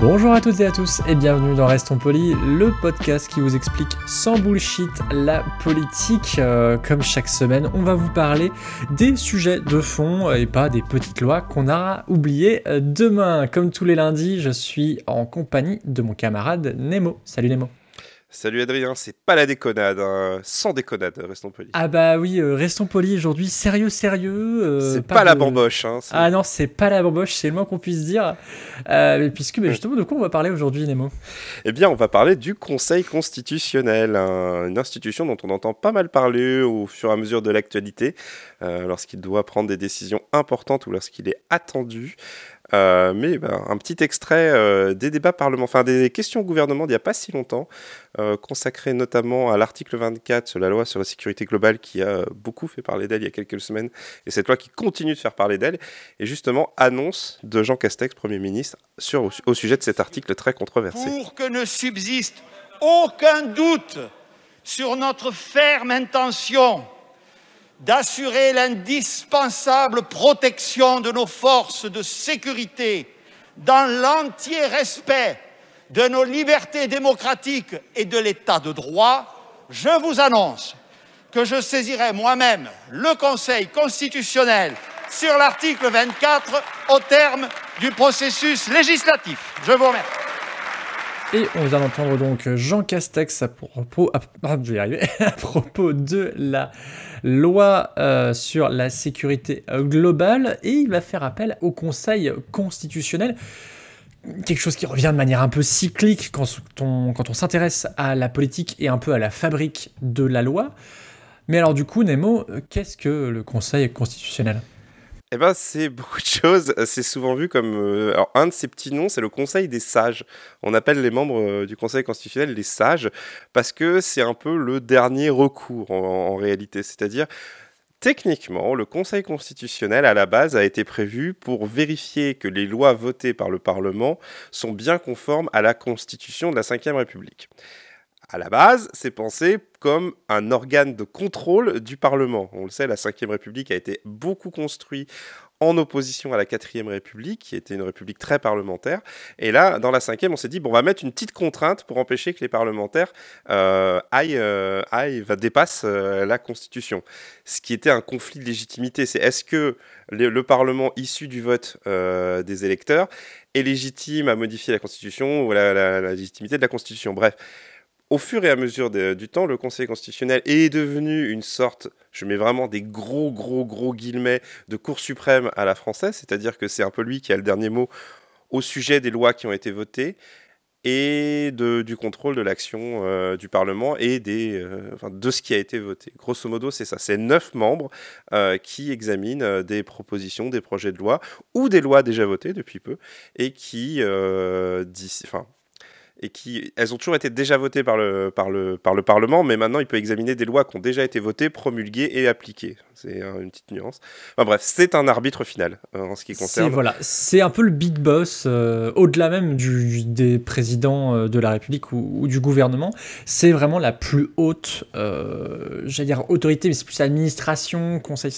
Bonjour à toutes et à tous et bienvenue dans Restons Polis, le podcast qui vous explique sans bullshit la politique. Euh, comme chaque semaine, on va vous parler des sujets de fond et pas des petites lois qu'on aura oubliées euh, demain. Comme tous les lundis, je suis en compagnie de mon camarade Nemo. Salut Nemo. Salut Adrien, c'est pas la déconnade, hein. sans déconnade, restons polis. Ah bah oui, euh, restons polis aujourd'hui, sérieux, sérieux. euh, c'est pas, la de- bamboche, hein. Ah non, c'est pas la bamboche, c'est le moins qu'on puisse dire. Euh, puisque bah, justement, de quoi on va parler aujourd'hui, Nemo? Eh bien, on va parler du Conseil constitutionnel, un- une institution dont on entend pas mal parler au fur et à mesure de l'actualité, lorsqu'il doit prendre des décisions importantes ou lorsqu'il est attendu. Euh, mais ben, un petit extrait euh, des débats parlementaires, enfin des questions au gouvernement d'il n'y a pas si longtemps, euh, consacré notamment à l'article 24 sur la loi sur la sécurité globale qui a beaucoup fait parler d'elle il y a quelques semaines, et cette loi qui continue de faire parler d'elle, et justement annonce de Jean Castex, Premier ministre, au sujet de cet article très controversé. Pour que ne subsiste aucun doute sur notre ferme intention d'assurer l'indispensable protection de nos forces de sécurité dans l'entier respect de nos libertés démocratiques et de l'état de droit, je vous annonce que je saisirai moi-même le Conseil constitutionnel sur l'article 24 au terme du processus législatif. Je vous remercie. Et on vient d'entendre donc Jean Castex à propos, je vais y arriver, à propos de la loi euh, sur la sécurité euh, globale et il va faire appel au Conseil constitutionnel. Quelque chose qui revient de manière un peu cyclique quand on, s'intéresse à la politique et un peu à la fabrique de la loi. Mais alors du coup, Nemo, euh, qu'est-ce que le Conseil constitutionnel? Eh ben, c'est beaucoup de choses. C'est souvent vu comme. euh, alors, un de ces petits noms, c'est le Conseil des sages. On appelle les membres euh, du Conseil constitutionnel les sages parce que c'est un peu le dernier recours en, en réalité. C'est-à-dire. Techniquement, le Conseil constitutionnel, à la base, a été prévu pour vérifier que les lois votées par le Parlement sont bien conformes à la Constitution de la Ve République. À la base, c'est pensé comme un organe de contrôle du Parlement. On le sait, la Ve République a été beaucoup construite en opposition à la Quatrième République, qui était une république très parlementaire. Et là, dans la Cinquième, on s'est dit, bon, on va mettre une petite contrainte pour empêcher que les parlementaires euh, aillent, euh, aillent, va, dépassent euh, la Constitution. Ce qui était un conflit de légitimité, c'est est-ce que le, le Parlement issu du vote des électeurs est légitime à modifier la Constitution ou la légitimité de la Constitution? Bref, au fur et à mesure du temps, le Conseil constitutionnel est devenu une sorte, je mets vraiment des gros, gros, gros guillemets, de Cour suprême à la française, c'est-à-dire que c'est un peu lui qui a le dernier mot au sujet des lois qui ont été votées et du contrôle de l'action euh, du Parlement et des, euh, de ce qui a été voté. Grosso modo, c'est ça. C'est neuf membres euh, qui examinent des propositions, des projets de loi ou des lois déjà votées depuis peu et qui, dis- enfin, et qui, elles ont toujours été déjà votées par le, par le, par le Parlement, mais maintenant il peut examiner des lois qui ont déjà été votées, promulguées et appliquées. C'est euh, une petite nuance. Enfin bref, c'est un arbitre final euh, en ce qui concerne. voilà, c'est un peu le big boss, euh, au-delà même du, des présidents euh, de la République ou, ou du gouvernement. C'est vraiment la plus haute, j'allais dire autorité, mais c'est plus administration, conseil.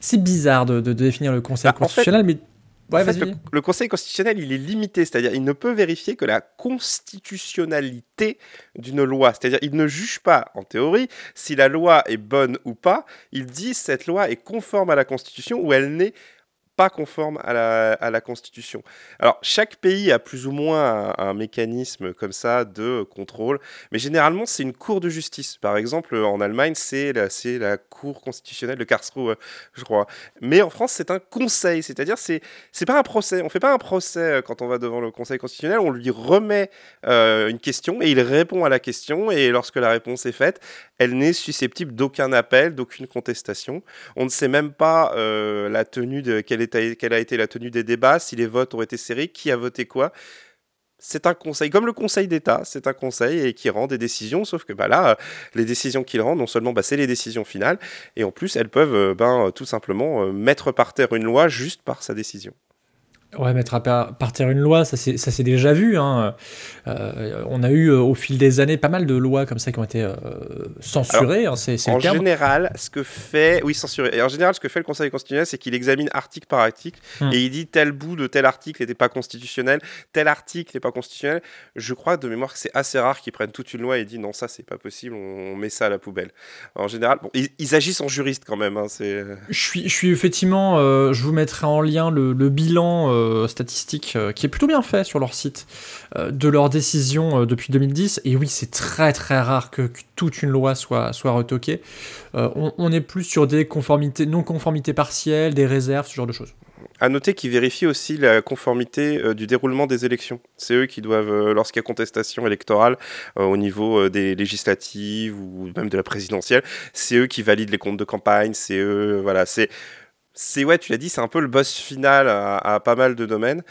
C'est, bizarre de, de définir le conseil Bah, en fait- constitutionnel, mais ouais, En fait, vas-y. le, le Conseil constitutionnel, il est limité, c'est-à-dire il ne peut vérifier que la constitutionnalité d'une loi. C'est-à-dire il ne juge pas, en théorie, si la loi est bonne ou pas. Il dit cette loi est conforme à la Constitution ou elle n'est pas conforme à la, Constitution. Alors, chaque pays a plus ou moins un, mécanisme comme ça de contrôle, mais généralement, c'est une cour de justice. Par exemple, en Allemagne, c'est la, la cour constitutionnelle de Karlsruhe, je crois. Mais en France, c'est un conseil, c'est-à-dire c'est c'est pas un procès. On fait pas un procès euh, quand on va devant le Conseil constitutionnel. On lui remet euh, une question et il répond à la question. Et lorsque la réponse est faite, elle n'est susceptible d'aucun appel, d'aucune contestation. On ne sait même pas euh, la tenue de quelle quelle a été la tenue des débats, si les votes ont été serrés, qui a voté quoi c'est un conseil, comme le conseil d'État, c'est un conseil et qui rend des décisions, sauf que bah, là, les décisions qu'il rend, non seulement bah, c'est les décisions finales, et en plus elles peuvent euh, ben, tout simplement euh, mettre par terre une loi juste par sa décision. Ouais, mettre à partir une loi, ça s'est déjà vu. Hein. Euh, on a eu euh, au fil des années pas mal de lois comme ça qui ont été euh, censurées. hein, en général, ce que fait, oui, censuré. Et en général, ce que fait le Conseil constitutionnel, c'est qu'il examine article par article hmm. et il dit tel bout de tel article n'était pas constitutionnel, tel article n'est pas constitutionnel. Je crois de mémoire que c'est assez rare qu'ils prennent toute une loi et disent non, ça c'est pas possible, on, met ça à la poubelle. En général, bon, ils, agissent en juriste quand même. Hein, je suis, je suis effectivement, je vous mettrai en lien le, le bilan euh, statistique euh, qui est plutôt bien fait sur leur site euh, de leurs décisions depuis 2010. Et oui, c'est très très rare que, toute une loi soit, soit retoquée. On, est plus sur des conformités, non-conformités partielles, des réserves, ce genre de choses. À noter qu'ils vérifient aussi la conformité du déroulement des élections. C'est eux qui doivent, lorsqu'il y a contestation électorale au niveau des législatives ou même de la présidentielle, c'est eux qui valident les comptes de campagne. C'est eux, voilà, c'est c'est ouais, tu l'as dit, c'est un peu le boss final à, pas mal de domaines.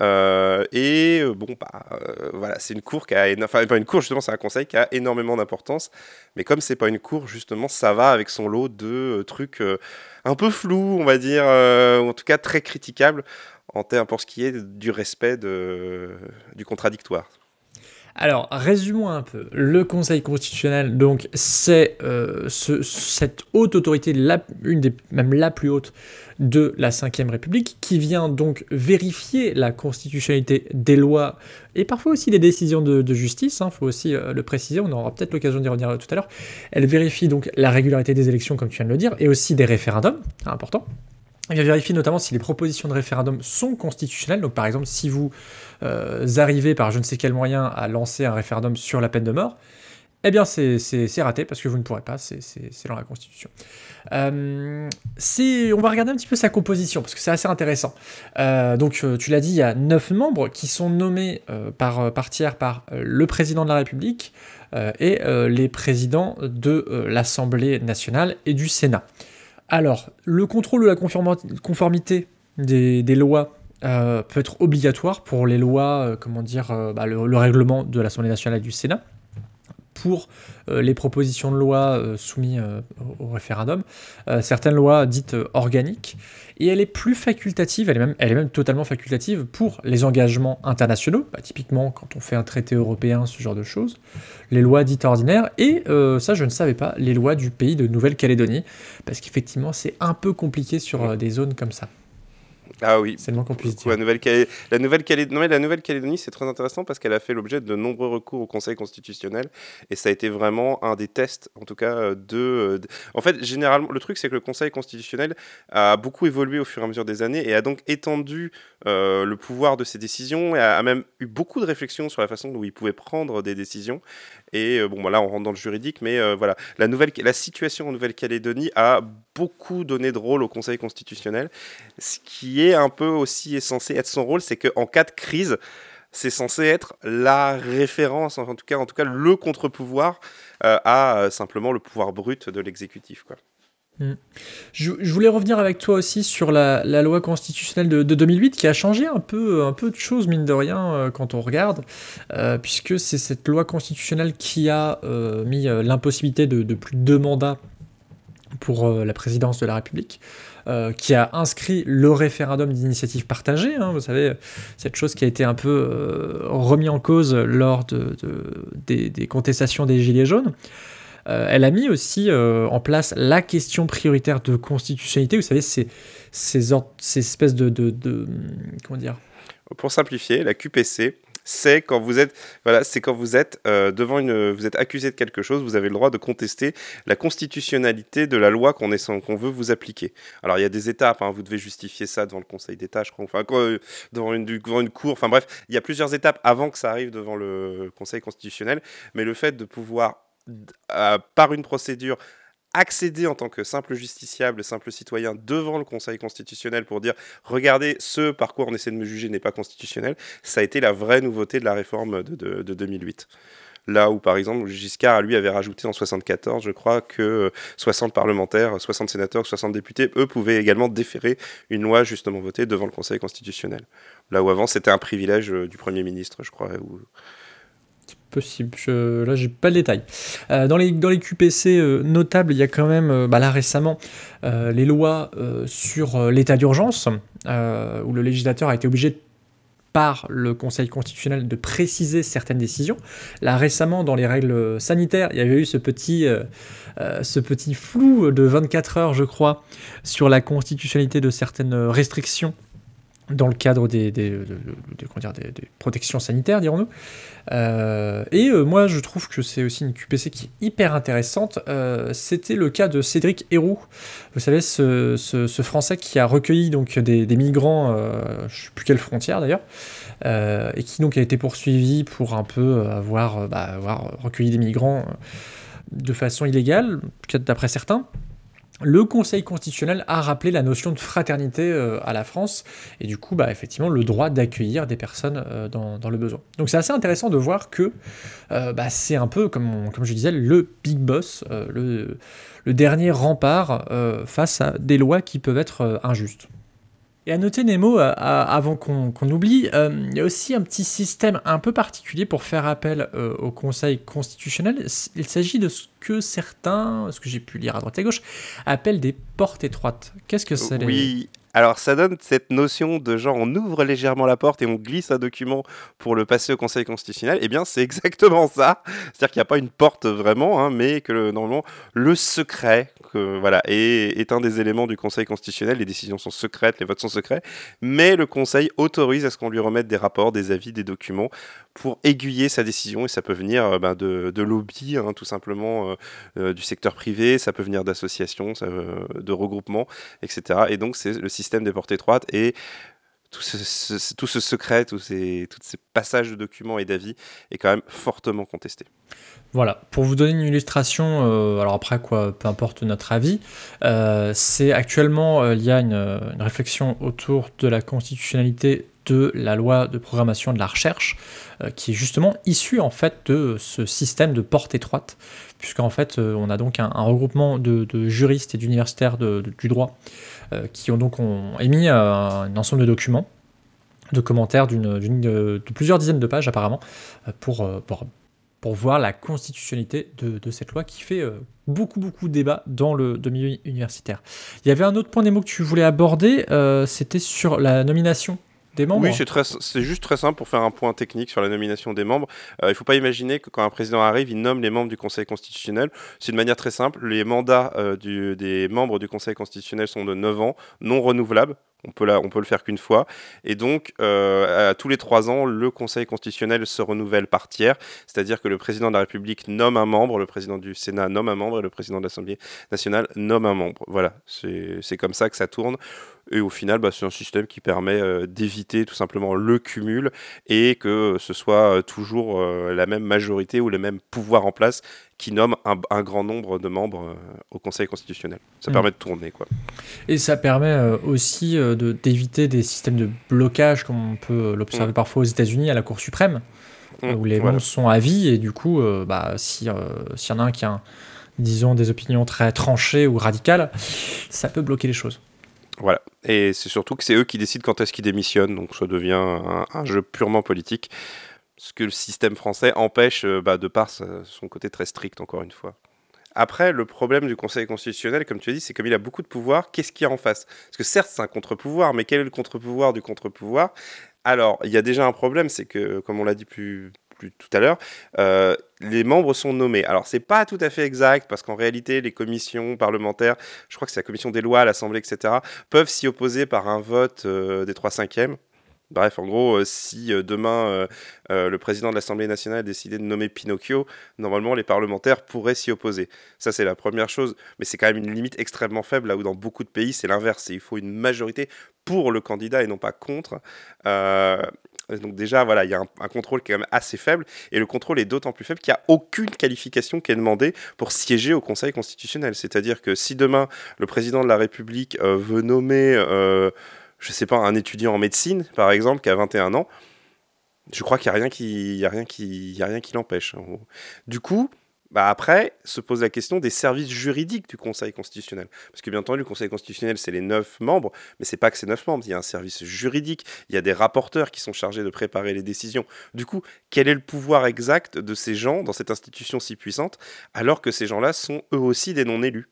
Euh, et euh, bon, bah, euh, voilà, c'est une cour qui a, enfin pas une cour justement, c'est un conseil qui a énormément d'importance. Mais comme c'est pas une cour justement, ça va avec son lot de trucs un peu flous, on va dire, ou en tout cas très critiquables en termes pour ce qui est du respect de, du contradictoire. Alors, résumons un peu. Le Conseil constitutionnel, donc, c'est euh, cette haute autorité, même la plus haute de la Ve République, qui vient donc vérifier la constitutionnalité des lois et parfois aussi des décisions de, justice, il hein, faut aussi euh, le préciser, on aura peut-être l'occasion d'y revenir tout à l'heure. Elle vérifie donc la régularité des élections, comme tu viens de le dire, et aussi des référendums, important. Elle vérifie notamment si les propositions de référendum sont constitutionnelles. Donc, par exemple, si vous euh, arrivez par je ne sais quel moyen à lancer un référendum sur la peine de mort, eh bien, c'est raté parce que vous ne pourrez pas, c'est dans la Constitution. Euh, on va regarder un petit peu sa composition parce que c'est assez intéressant. Euh, donc, tu l'as dit, il y a neuf membres qui sont nommés par, par tiers par le président de la République et les présidents de l'Assemblée nationale et du Sénat. Alors, le contrôle de la conformité des, lois euh, peut être obligatoire pour les lois, euh, comment dire, euh, bah, le, règlement de l'Assemblée nationale et du Sénat, pour les propositions de loi soumises au, référendum, certaines lois dites organiques, et elle est plus facultative, elle est même, elle est même totalement facultative pour les engagements internationaux, bah, typiquement quand on fait un traité européen, ce genre de choses, les lois dites ordinaires, et euh, ça je ne savais pas, les lois du pays de Nouvelle-Calédonie, parce qu'effectivement c'est un peu compliqué sur euh, des zones comme ça. Ah oui. C'est le moins qu'on puisse dire. La Nouvelle-Calédonie, la Nouvelle-Calédonie, la Nouvelle-Calédonie, c'est très intéressant parce qu'elle a fait l'objet de nombreux recours au Conseil constitutionnel et ça a été vraiment un des tests, en tout cas, euh, de. En fait, généralement, le truc, c'est que le Conseil constitutionnel a beaucoup évolué au fur et à mesure des années et a donc étendu euh, le pouvoir de ses décisions et a, même eu beaucoup de réflexions sur la façon dont il pouvait prendre des décisions. Et euh, bon, voilà, on rentre dans le juridique, mais euh, voilà, la, nouvelle, la situation en Nouvelle-Calédonie a beaucoup donné de rôle au Conseil constitutionnel. Ce qui est un peu aussi censé être son rôle, c'est qu'en cas de crise, c'est censé être la référence, en tout cas, en tout cas le contre-pouvoir euh, à simplement le pouvoir brut de l'exécutif. Quoi. Mm. Je, voulais revenir avec toi aussi sur la, loi constitutionnelle de, 2008 qui a changé un peu, un peu de choses, mine de rien, euh, quand on regarde, euh, puisque c'est cette loi constitutionnelle qui a euh, mis l'impossibilité de, plus de deux mandats pour la présidence de la République. qui a inscrit le référendum d'initiative partagée, hein, vous savez, cette chose qui a été un peu remis en cause lors de, des, contestations des Gilets jaunes. Euh, elle a mis aussi euh, en place la question prioritaire de constitutionnalité. Vous savez, ces, ces, espèces de, de, Comment dire? Pour simplifier, la QPC, c'est quand vous êtes voilà c'est quand vous êtes euh, devant une vous êtes accusé de quelque chose vous avez le droit de contester la constitutionnalité de la loi qu'on qu'on veut vous appliquer. Alors il y a des étapes hein, vous devez justifier ça devant le Conseil d'État je crois enfin devant une devant une cour enfin bref il y a plusieurs étapes avant que ça arrive devant le Conseil constitutionnel mais le fait de pouvoir par une procédure accéder en tant que simple justiciable, simple citoyen devant le Conseil constitutionnel pour dire regardez ce par quoi on essaie de me juger n'est pas constitutionnel, ça a été la vraie nouveauté de la réforme de, 2008. Là où, par exemple, Giscard, lui, avait rajouté en 74, je crois, que 60 parlementaires, 60 sénateurs, 60 députés, eux, pouvaient également déférer une loi justement votée devant le Conseil constitutionnel. Là où avant, c'était un privilège du Premier ministre, je crois. Possible. Je, là, j'ai pas le détail. Euh, dans, les, dans les QPC euh, notables, il y a quand même, euh, bah là récemment, les lois sur l'état d'urgence, où le législateur a été obligé par le Conseil constitutionnel de préciser certaines décisions. Là récemment, dans les règles sanitaires, il y avait eu ce petit, ce petit flou de 24 heures, je crois, sur la constitutionnalité de certaines restrictions dans le cadre des, des, protections sanitaires, dirons-nous. Euh, et euh, moi, je trouve que c'est aussi une QPC qui est hyper intéressante. Euh, c'était le cas de Cédric Héroux, vous savez, ce, ce, Français qui a recueilli donc, des, migrants, je ne sais plus quelle frontière d'ailleurs, et qui donc a été poursuivi pour un peu avoir, bah, avoir recueilli des migrants de façon illégale, d'après certains le Conseil constitutionnel a rappelé la notion de fraternité euh, à la France et du coup, bah, effectivement, le droit d'accueillir des personnes euh, dans, le besoin. Donc c'est assez intéressant de voir que euh, bah, c'est un peu, comme, comme je disais, le big boss, le, le, dernier rempart face à des lois qui peuvent être injustes. Et à noter Nemo, euh, avant qu'on oublie, euh, il y a aussi un petit système un peu particulier pour faire appel euh, au Conseil constitutionnel. Il s'agit de ce que certains, ce que j'ai pu lire à droite et à gauche, appellent des portes étroites. Qu'est-ce que c'est Oui, alors ça donne cette notion de genre on ouvre légèrement la porte et on glisse un document pour le passer au Conseil constitutionnel. Eh bien c'est exactement ça. C'est-à-dire qu'il n'y a pas une porte vraiment, hein, mais que normalement le secret voilà, est, est, un des éléments du Conseil constitutionnel. Les décisions sont secrètes, les votes sont secrets, mais le Conseil autorise à ce qu'on lui remette des rapports, des avis, des documents pour aiguiller sa décision et ça peut venir euh, ben, de, de lobby hein, tout simplement euh, euh, du secteur privé, ça peut venir d'associations, de regroupements, etc. Et donc c'est le système des portes étroites et tout ce, secret, tous ces, passages de documents et d'avis est quand même fortement contesté. Voilà, pour vous donner une illustration, alors après quoi, peu importe notre avis, c'est actuellement il y a une, réflexion autour de la constitutionnalité de la loi de programmation de la recherche, euh, qui est justement issue en fait de ce système de porte étroite, puisqu'en fait euh, on a donc un, regroupement de, juristes et d'universitaires du droit euh, qui ont donc émis un ensemble de documents, de commentaires d'une, de, plusieurs dizaines de pages apparemment, pour, pour, voir la constitutionnalité de, cette loi qui fait beaucoup beaucoup de débat dans le milieu universitaire. Il y avait un autre point des mots que tu voulais aborder, c'était sur la nomination oui, c'est juste très simple pour faire un point technique sur la nomination des membres. Euh, il ne faut pas imaginer que quand un président arrive, il nomme les membres du Conseil constitutionnel. C'est une manière très simple. Les mandats euh, des membres du Conseil constitutionnel sont de 9 ans, non renouvelables. On peut, peut le faire qu'une fois. Et donc, euh, à tous les trois ans, le Conseil constitutionnel se renouvelle par tiers, c'est-à-dire que le président de la République nomme un membre, le président du Sénat nomme un membre et le président de l'Assemblée nationale nomme un membre. Voilà, c'est comme ça que ça tourne. Et au final, bah, c'est un système qui permet euh, d'éviter tout simplement le cumul et que ce soit euh, toujours la même majorité ou le même pouvoir en place qui nomme un, grand nombre de membres au Conseil constitutionnel. Ça mm. permet de tourner. Quoi. Et ça permet aussi d'éviter des systèmes de blocage, comme on peut l'observer mm. parfois aux États-Unis à la Cour suprême, mm, où les membres sont à vie, et du coup, euh, bah, s'il y en a un qui a, disons, des opinions très tranchées ou radicales, ça peut bloquer les choses. Voilà. Et c'est surtout que c'est eux qui décident quand est-ce qu'ils démissionnent, donc ça devient un, jeu purement politique, ce que le système français empêche euh, bah, de par son côté très strict, encore une fois. Après, le problème du Conseil constitutionnel, comme tu as dit, c'est comme il a beaucoup de pouvoir, qu'est-ce qu'il y a en face? Parce que certes, c'est un contre-pouvoir, mais quel est le contre-pouvoir du contre-pouvoir? Alors, il y a déjà un problème, c'est que, comme on l'a dit plus, tout à l'heure, euh, les membres sont nommés. Alors, c'est pas tout à fait exact, parce qu'en réalité, les commissions parlementaires, je crois que c'est la commission des lois, l'Assemblée, etc., peuvent s'y opposer par un vote euh, des 3 cinquièmes. Bref, en gros, euh, si euh, demain euh, le président de l'Assemblée nationale décidait de nommer Pinocchio, normalement les parlementaires pourraient s'y opposer. Ça, c'est la première chose, mais c'est quand même une limite extrêmement faible, là où dans beaucoup de pays, c'est l'inverse. Il faut une majorité pour le candidat et non pas contre. donc déjà, voilà, il y a un, contrôle qui est quand même assez faible, et le contrôle est d'autant plus faible qu'il n'y a aucune qualification qui est demandée pour siéger au Conseil constitutionnel. C'est-à-dire que si demain le président de la République veut nommer je sais pas, un étudiant en médecine, par exemple, qui a 21 ans, Je crois qu'il n'y a rien qui, y a rien qui, qui l'empêche. Du coup, bah après, se pose la question des services juridiques du Conseil constitutionnel. Parce que bien entendu, le Conseil constitutionnel, c'est les neuf membres, mais c'est pas que ces neuf membres. Il y a un service juridique, il y a des rapporteurs qui sont chargés de préparer les décisions. Du coup, quel est le pouvoir exact de ces gens dans cette institution si puissante, alors que ces gens-là sont eux aussi des non-élus?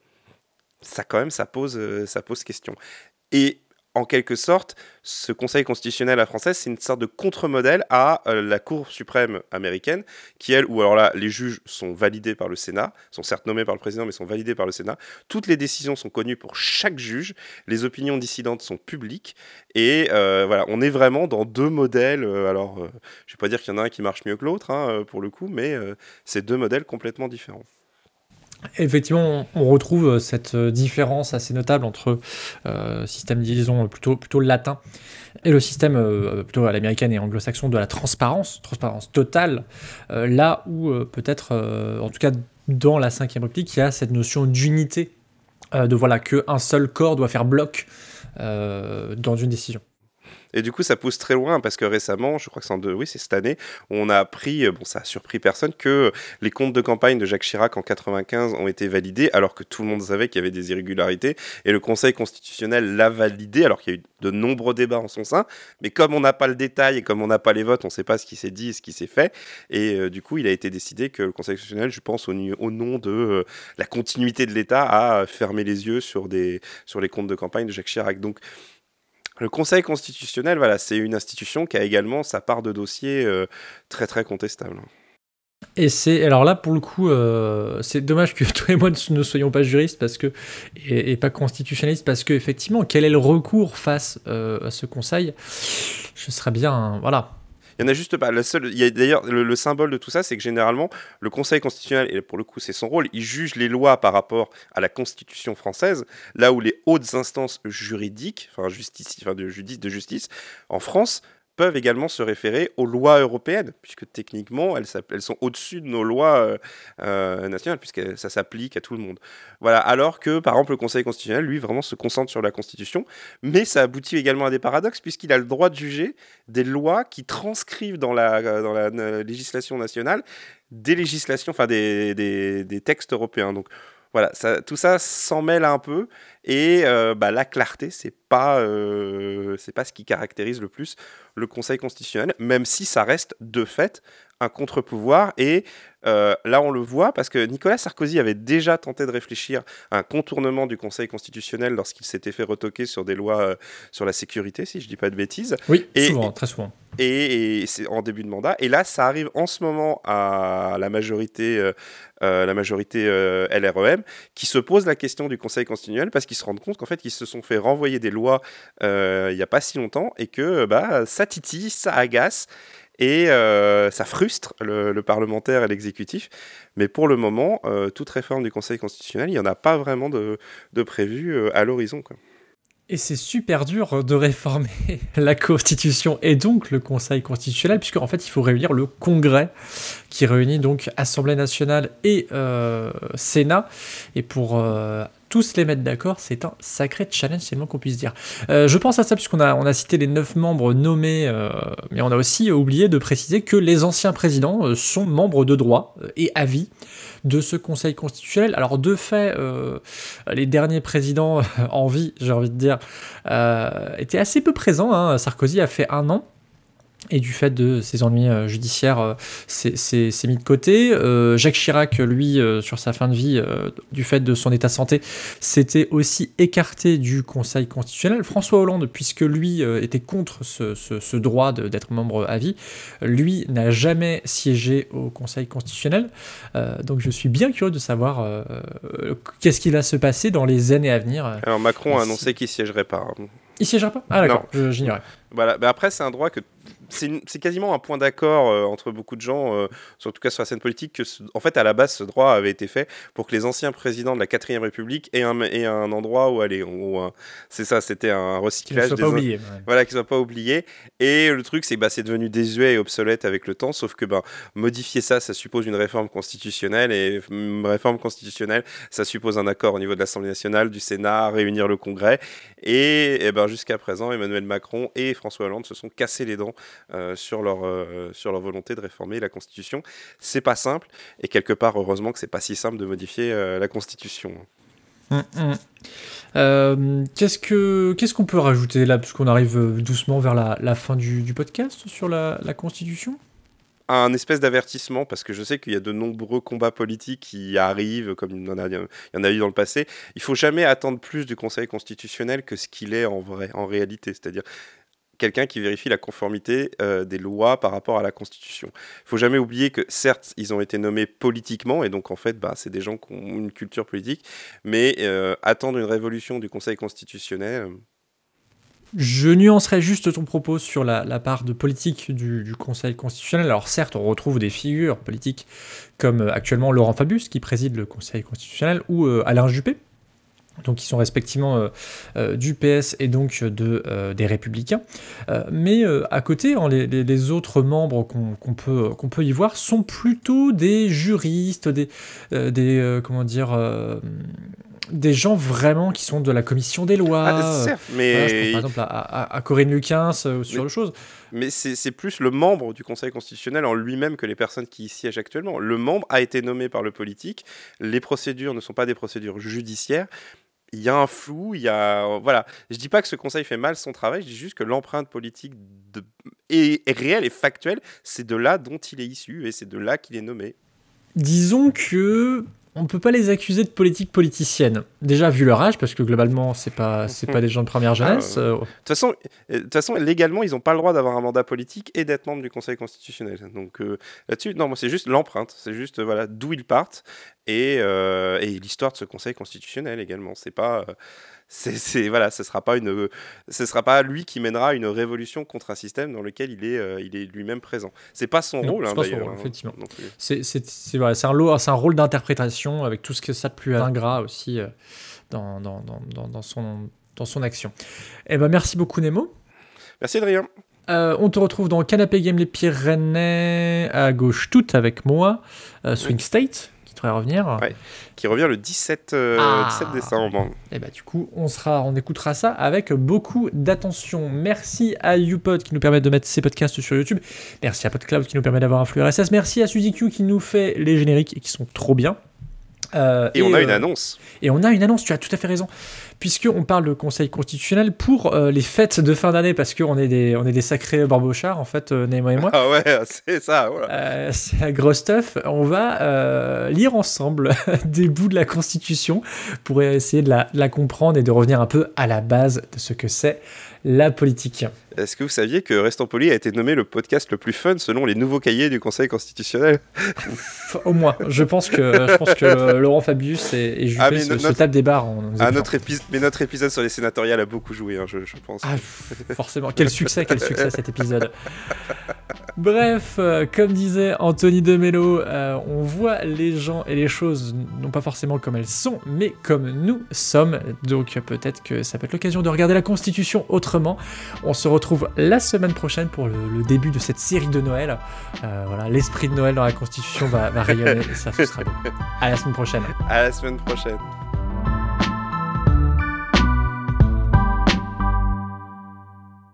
Ça, quand même, ça pose, euh, ça pose question. Et en quelque sorte, ce Conseil constitutionnel à française, c'est une sorte de contre-modèle à euh, la Cour suprême américaine, qui elle, où alors là, les juges sont validés par le Sénat, sont certes nommés par le président, mais sont validés par le Sénat. Toutes les décisions sont connues pour chaque juge, les opinions dissidentes sont publiques, et euh, voilà, on est vraiment dans deux modèles. euh, alors, je vais pas dire qu'il y en a un qui marche mieux que l'autre, hein, pour le coup, mais c'est deux modèles complètement différents. Effectivement, on retrouve euh, cette euh, différence assez notable entre euh, système, disons, plutôt, plutôt latin et le système plutôt à l'américaine et anglo-saxon de la transparence, transparence totale, là où peut-être, en tout cas dans la Ve République, il y a cette notion d'unité, de voilà, qu'un seul corps doit faire bloc dans une décision. Et du coup, ça pousse très loin parce que récemment, je crois que c'est en deux, oui, c'est cette année, on a appris, euh, bon, ça a surpris personne, que les comptes de campagne de Jacques Chirac en 95 ont été validés alors que tout le monde savait qu'il y avait des irrégularités et le Conseil constitutionnel l'a validé alors qu'il y a eu de nombreux débats en son sein. Mais comme on n'a pas le détail et comme on n'a pas les votes, on ne sait pas ce qui s'est dit et ce qui s'est fait. Et euh, du coup, il a été décidé que le Conseil constitutionnel, je pense, au, nom de euh, la continuité de l'État, a fermé les yeux sur, sur les comptes de campagne de Jacques Chirac. Donc, le Conseil constitutionnel, voilà, c'est une institution qui a également sa part de dossiers euh, très très contestable. Et c'est alors là pour le coup, euh, c'est dommage que toi et moi ne soyons pas juristes parce que et, pas constitutionnalistes parce que effectivement, quel est le recours face euh, à ce conseil? Je serais bien, voilà. Il y en a juste pas. Il y a d'ailleurs le, le symbole de tout ça, c'est que généralement le Conseil constitutionnel, et pour le coup c'est son rôle, il juge les lois par rapport à la Constitution française, là où les hautes instances juridiques, enfin justice, enfin de de justice en France peuvent également se référer aux lois européennes, puisque techniquement, elles, sont au-dessus de nos lois euh, euh, nationales, puisque ça s'applique à tout le monde. Voilà, alors que, par exemple, le Conseil constitutionnel, lui, vraiment se concentre sur la Constitution, mais ça aboutit également à des paradoxes, puisqu'il a le droit de juger des lois qui transcrivent dans la, euh, législation nationale des législations, enfin des, textes européens. Voilà, tout ça s'en mêle un peu, et euh, bah, la clarté, c'est pas, euh, pas ce qui caractérise le plus le Conseil constitutionnel, même si ça reste de fait un contre-pouvoir. Et euh, là, on le voit parce que Nicolas Sarkozy avait déjà tenté de réfléchir à un contournement du Conseil constitutionnel lorsqu'il s'était fait retoquer sur des lois euh, sur la sécurité, si je dis pas de bêtises Oui, Et- souvent, très souvent. et, et c'est en début de mandat. Et là, ça arrive en ce moment à la majorité, euh, la majorité LREM, qui se pose la question du Conseil constitutionnel parce qu'ils se rendent compte qu'en fait, ils se sont fait renvoyer des lois il n'y a pas si longtemps et que bah, ça titille, ça agace. Et euh, ça frustre le, le parlementaire et l'exécutif. Mais pour le moment, euh, toute réforme du Conseil constitutionnel, il n'y en a pas vraiment de, de prévu euh, à l'horizon. Et c'est super dur de réformer la Constitution et donc le Conseil constitutionnel, puisque en fait il faut réunir le Congrès qui réunit donc Assemblée nationale et Sénat. Et pour tous les mettre d'accord, c'est un sacré challenge, c'est le moins qu'on puisse dire. Euh, je pense à ça puisqu'on a, cité les neuf membres nommés, euh, mais on a aussi oublié de préciser que les anciens présidents euh, sont membres de droit et à vie de ce Conseil constitutionnel. Alors de fait, les derniers présidents en vie, j'ai envie de dire, étaient assez peu présents. hein. Sarkozy a fait un an. Et du fait de ses ennuis euh, judiciaires, euh, c'est mis de côté. Euh, Jacques Chirac, lui, euh, sur sa fin de vie, euh, du fait de son état de santé, s'était aussi écarté du Conseil constitutionnel. François Hollande, puisque lui était contre ce, ce- ce droit d'être membre à vie, lui n'a jamais siégé au Conseil constitutionnel. Donc je suis bien curieux de savoir qu'est-ce qui va se passer dans les années à venir. Alors Macron a annoncé qu'il siégera pas. hein. Il siégera pas? Ah d'accord, j'ignorais. Voilà. Bah après, c'est un droit que c'est quasiment un point d'accord euh, entre beaucoup de gens, euh, sur- en tout cas sur la scène politique, que ce- en fait à la base ce droit avait été fait pour que les anciens présidents de la 4 République aient un, aient un endroit où aller. C'est ça, c'était un ne recyclage. soit des pas an- oublié. ouais. Voilà, qu'ils soient pas oubliés. Et le truc, c'est que bah, c'est devenu désuet et obsolète avec le temps, sauf que bah, modifier ça, ça suppose une réforme constitutionnelle, et une réforme constitutionnelle, ça suppose un accord au niveau de l'Assemblée nationale, du Sénat, réunir le Congrès. Et, eh ben, jusqu'à présent, Emmanuel Macron et François Hollande se sont cassés les dents sur, leur, sur leur volonté de réformer la Constitution. C'est pas simple, et quelque part, heureusement que c'est pas si simple de modifier la Constitution. Hum, hum. qu'est-ce que qu'est-ce qu'on peut rajouter là, puisqu'on arrive doucement vers la, fin du, podcast sur la, la Constitution? Un espèce d'avertissement, parce que je sais qu'il y a de nombreux combats politiques qui arrivent, comme il y en a, il y en a eu dans le passé. Il faut jamais attendre plus du Conseil constitutionnel que ce qu'il est en vrai, en réalité. C'est-à-dire quelqu'un qui vérifie la conformité euh, des lois par rapport à la Constitution. Il faut jamais oublier que certes, ils ont été nommés politiquement, et donc en fait, bah, c'est des gens qui ont une culture politique, mais euh, attendre une révolution du Conseil constitutionnel, je nuancerai juste ton propos sur la, part de politique du, Conseil constitutionnel. Alors certes, on retrouve des figures politiques comme euh, actuellement Laurent Fabius, qui préside le Conseil constitutionnel, ou euh, Alain Juppé, donc qui sont respectivement euh, du PS et donc de, des Républicains. mais à côté, hein, les, autres membres qu'on peut, qu'on peut y voir sont plutôt des juristes, des, des comment dire des gens vraiment qui sont de la commission des lois. Ah, certes, mais... je pense par exemple à, Corinne Luquin euh, sur le chose. Mais c'est plus le membre du Conseil constitutionnel en lui-même que les personnes qui y siègent actuellement. Le membre a été nommé par le politique. Les procédures ne sont pas des procédures judiciaires. Il y a un flou, il y a voilà. Je dis pas que ce conseil fait mal son travail, je dis juste que l'empreinte politique est, réelle et factuelle. C'est de là dont il est issu et c'est de là qu'il est nommé. Disons que on ne peut pas les accuser de politique politicienne. Déjà vu leur âge, parce que globalement c'est pas c'est pas des gens de première jeunesse. Ah, euh. De toute façon, euh, de toute façon, légalement ils n'ont pas le droit d'avoir un mandat politique et d'être membre du Conseil constitutionnel. Donc euh, là-dessus, non, moi c'est juste l'empreinte, c'est juste voilà d'où ils partent et, et l'histoire de ce Conseil constitutionnel également. C'est pas c'est voilà, ce sera pas une, ce sera pas lui qui mènera une révolution contre un système dans lequel il est, euh, il est lui-même présent. C'est pas son rôle, hein, d'ailleurs. Hein, effectivement. C'est c'est voilà, un, un rôle d'interprétation avec tout ce que ça de plus ingrat aussi euh, dans, dans, dans, dans, son dans son action. Eh ben merci beaucoup Nemo. Merci Adrien. Euh, on te retrouve dans Canapé Game Les Pyrénées à gauche toute avec moi, Swing State revenir. qui revient le 17, euh, ah. décembre. Et eh bah du coup, on sera, on écoutera ça avec beaucoup d'attention. Merci à YouPod qui nous permet de mettre ces podcasts sur YouTube. Merci à PodCloud qui nous permet d'avoir un flux RSS. Merci à SuzyQ qui nous fait les génériques et qui sont trop bien. Euh, et, on a une euh, annonce. Et on a une annonce, tu as tout à fait raison puisqu'on parle de conseil constitutionnel pour euh, les fêtes de fin d'année, parce qu'on est des, on est des sacrés barbochards, en fait, Néma et moi. Ah ouais, c'est ça, voilà. C'est la grosse stuff. On va lire ensemble des bouts de la Constitution pour essayer de la, de la comprendre et de revenir un peu à la base de ce que c'est la politique. Est-ce que vous saviez que Restons Poli a été nommé le podcast le plus fun selon les nouveaux cahiers du Conseil constitutionnel Au moins, je pense que, je pense que Laurent Fabius et, et Juppé ah, se, notre, des barres. notre mais notre épisode sur les sénatoriales a beaucoup joué, hein, je, pense. Ah, forcément, quel succès, quel succès cet épisode. Bref, euh, comme disait Anthony de euh, on voit les gens et les choses non pas forcément comme elles sont, mais comme nous sommes. Donc peut-être que ça peut être l'occasion de regarder la Constitution autrement. On se retrouve la semaine prochaine pour le, début de cette série de Noël. Euh, voilà, l'esprit de Noël dans la Constitution va, rayonner et ça, sera bon. À la semaine prochaine. À la semaine prochaine.